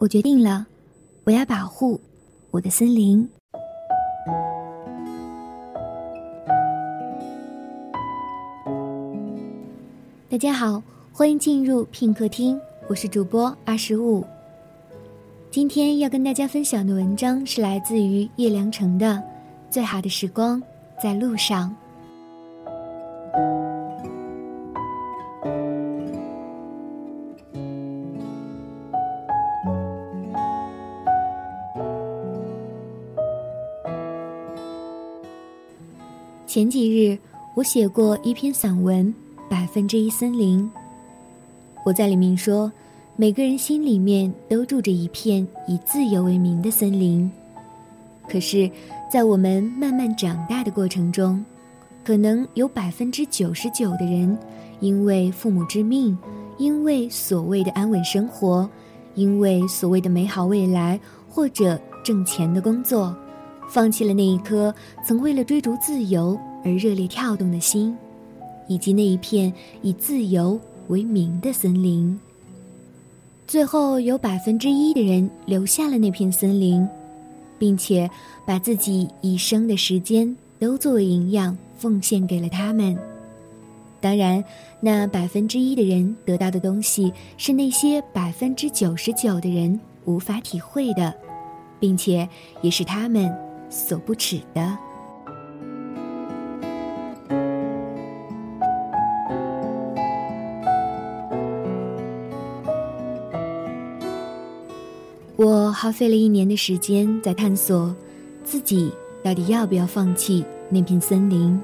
我决定了，我要保护我的森林。大家好，欢迎进入品客厅，我是主播二十五。今天要跟大家分享的文章是来自于叶良辰的《最好的时光在路上》。前几日，我写过一篇散文《百分之一森林》。我在里面说，每个人心里面都住着一片以自由为名的森林。可是，在我们慢慢长大的过程中，可能有百分之九十九的人，因为父母之命，因为所谓的安稳生活，因为所谓的美好未来，或者挣钱的工作。放弃了那一颗曾为了追逐自由而热烈跳动的心，以及那一片以自由为名的森林。最后，有百分之一的人留下了那片森林，并且把自己一生的时间都作为营养奉献给了他们。当然，那百分之一的人得到的东西是那些百分之九十九的人无法体会的，并且也是他们。所不耻的。我耗费了一年的时间在探索，自己到底要不要放弃那片森林。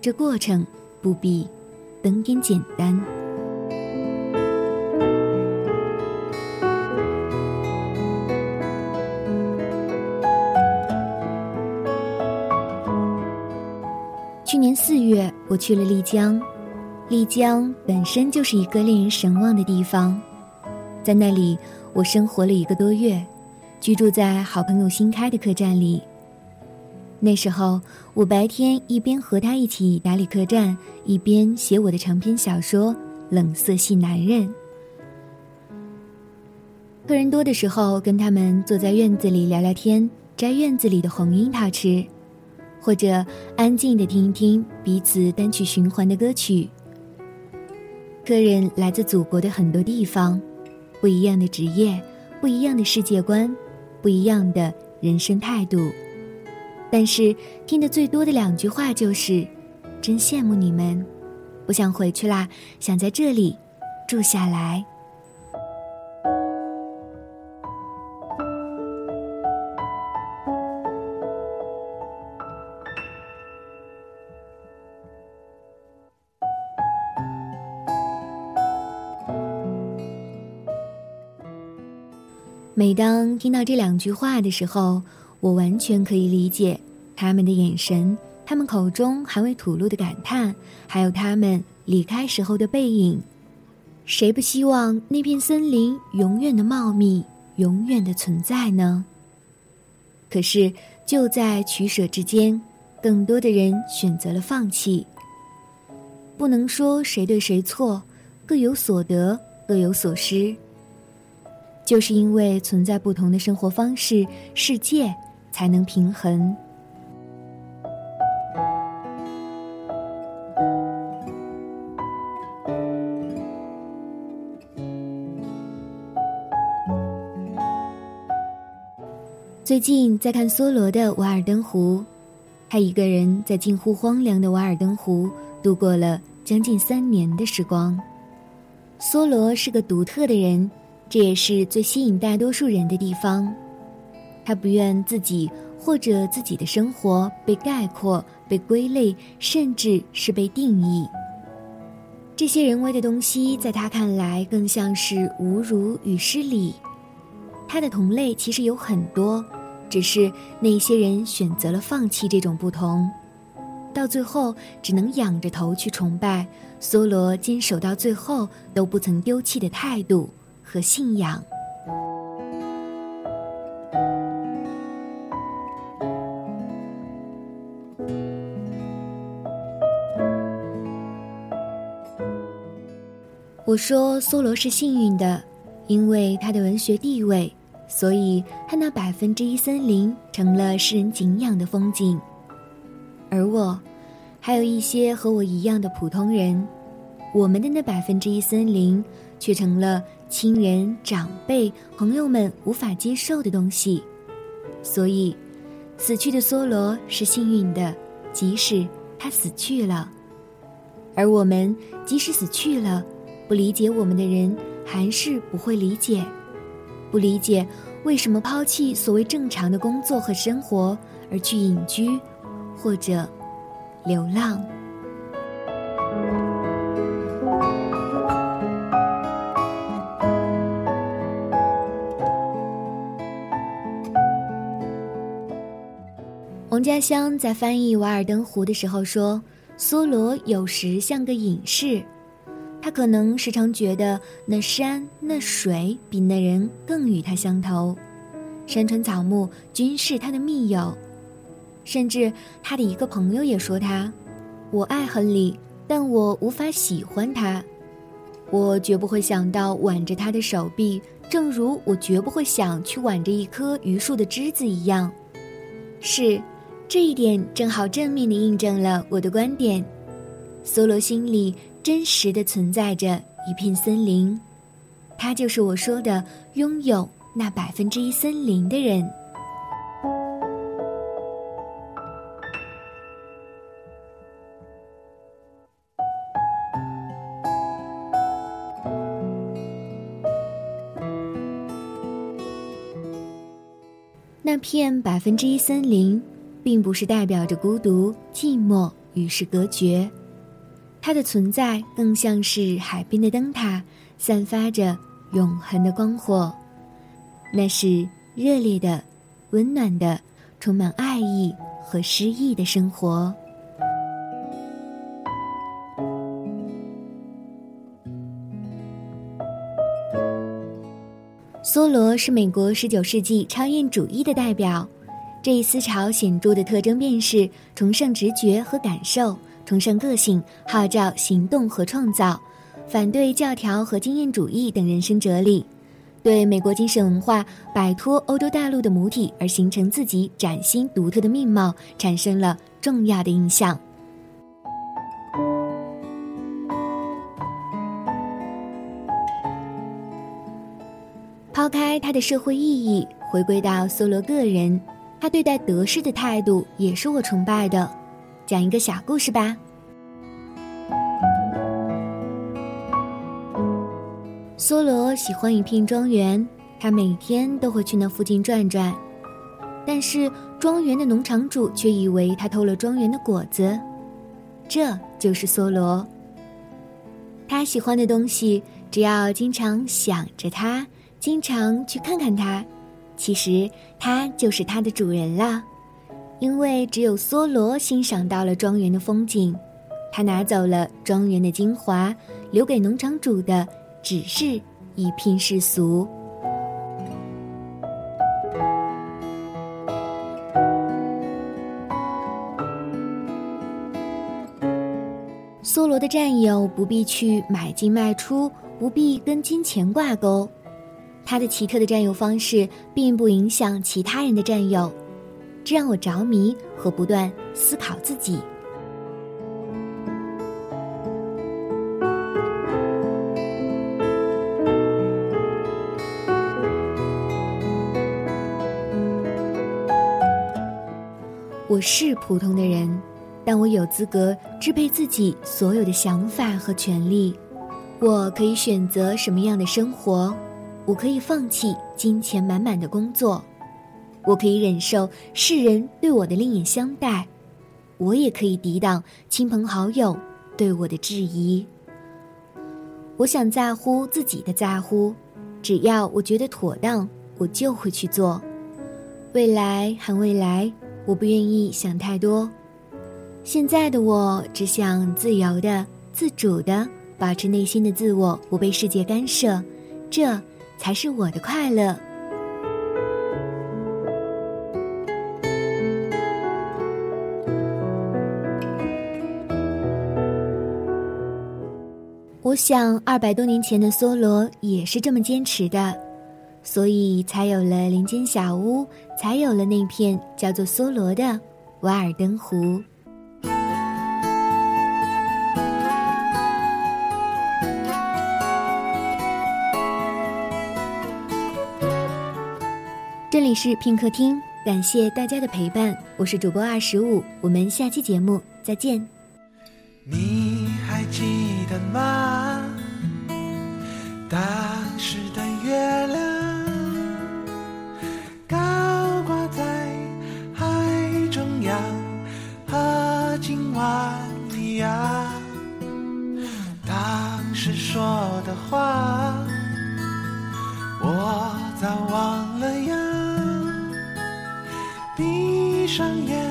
这过程不比登天简单。去年四月，我去了丽江。丽江本身就是一个令人神往的地方，在那里我生活了一个多月，居住在好朋友新开的客栈里。那时候，我白天一边和他一起打理客栈，一边写我的长篇小说《冷色系男人》。客人多的时候，跟他们坐在院子里聊聊天，摘院子里的红樱桃吃。或者安静的听一听彼此单曲循环的歌曲。客人来自祖国的很多地方，不一样的职业，不一样的世界观，不一样的人生态度。但是听得最多的两句话就是：“真羡慕你们，不想回去啦，想在这里住下来。”每当听到这两句话的时候，我完全可以理解他们的眼神，他们口中还未吐露的感叹，还有他们离开时候的背影。谁不希望那片森林永远的茂密，永远的存在呢？可是就在取舍之间，更多的人选择了放弃。不能说谁对谁错，各有所得，各有所失。就是因为存在不同的生活方式，世界才能平衡。最近在看梭罗的《瓦尔登湖》，他一个人在近乎荒凉的瓦尔登湖度过了将近三年的时光。梭罗是个独特的人。这也是最吸引大多数人的地方，他不愿自己或者自己的生活被概括、被归类，甚至是被定义。这些人为的东西，在他看来更像是侮辱与失礼。他的同类其实有很多，只是那些人选择了放弃这种不同，到最后只能仰着头去崇拜梭罗坚守到最后都不曾丢弃的态度。和信仰。我说，梭罗是幸运的，因为他的文学地位，所以他那百分之一森林成了世人敬仰的风景。而我，还有一些和我一样的普通人，我们的那百分之一森林，却成了亲人、长辈、朋友们无法接受的东西。所以，死去的梭罗是幸运的，即使他死去了。而我们即使死去了，不理解我们的人还是不会理解，不理解为什么抛弃所谓正常的工作和生活而去隐居，或者流浪。王家乡在翻译《瓦尔登湖》的时候说。梭罗有时像个隐士，他可能时常觉得那山那水比那人更与他相投，山川草木均是他的密友，甚至他的一个朋友也说他：“我爱亨利，但我无法喜欢他，我绝不会想到挽着他的手臂，正如我绝不会想去挽着一棵榆树的枝子一样。”是。这一点正好正面的印证了我的观点，梭罗心里真实的存在着一片森林，他就是我说的拥有那百分之一森林的人。那片百分之一森林。并不是代表着孤独、寂寞与世隔绝，它的存在更像是海边的灯塔，散发着永恒的光火。那是热烈的、温暖的、充满爱意和诗意的生活。梭罗是美国十九世纪超验主义的代表。这一思潮显著的特征便是崇尚直觉和感受，崇尚个性，号召行动和创造，反对教条和经验主义等人生哲理，对美国精神文化摆脱欧洲大陆的母体而形成自己崭新独特的面貌产生了重要的影响。抛开它的社会意义，回归到梭罗个人。他对待得失的态度也是我崇拜的。讲一个小故事吧。梭罗喜欢一片庄园，他每天都会去那附近转转，但是庄园的农场主却以为他偷了庄园的果子。这就是梭罗。他喜欢的东西，只要经常想着他，经常去看看他。其实他就是他的主人了，因为只有梭罗欣赏到了庄园的风景，他拿走了庄园的精华，留给农场主的只是一片世俗。梭罗的战友不必去买进卖出，不必跟金钱挂钩。他的奇特的占有方式并不影响其他人的占有，这让我着迷和不断思考自己。我是普通的人，但我有资格支配自己所有的想法和权利。我可以选择什么样的生活。我可以放弃金钱满满的工作，我可以忍受世人对我的另眼相待，我也可以抵挡亲朋好友对我的质疑。我想在乎自己的在乎，只要我觉得妥当，我就会去做。未来还未来，我不愿意想太多。现在的我只想自由的、自主的保持内心的自我，不被世界干涉。这。才是我的快乐。我想，二百多年前的梭罗也是这么坚持的，所以才有了林间小屋，才有了那片叫做梭罗的瓦尔登湖。这里是拼客厅，感谢大家的陪伴，我是主播二十五，我们下期节目再见。你还记得吗？当时的月亮高挂在海中央，和今晚一样。当时说的话，上眼，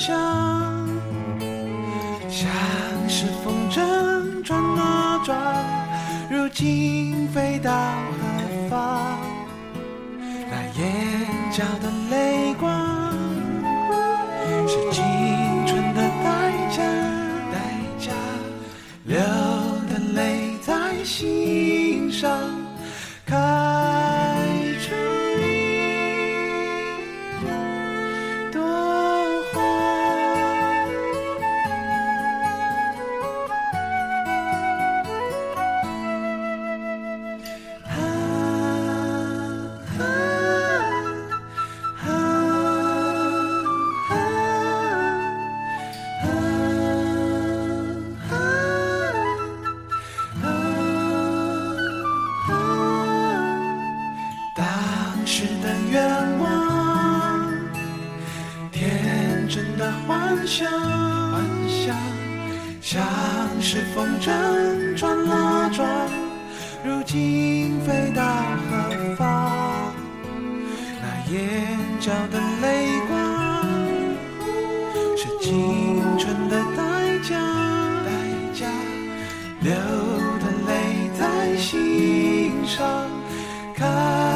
想，像是风筝转啊转，如今飞到何方？那眼角的泪时的愿望，天真的幻想，幻想像是风筝转啊转，如今飞到何方？那眼角的泪光，是青春的代价，代价流的泪在心上开。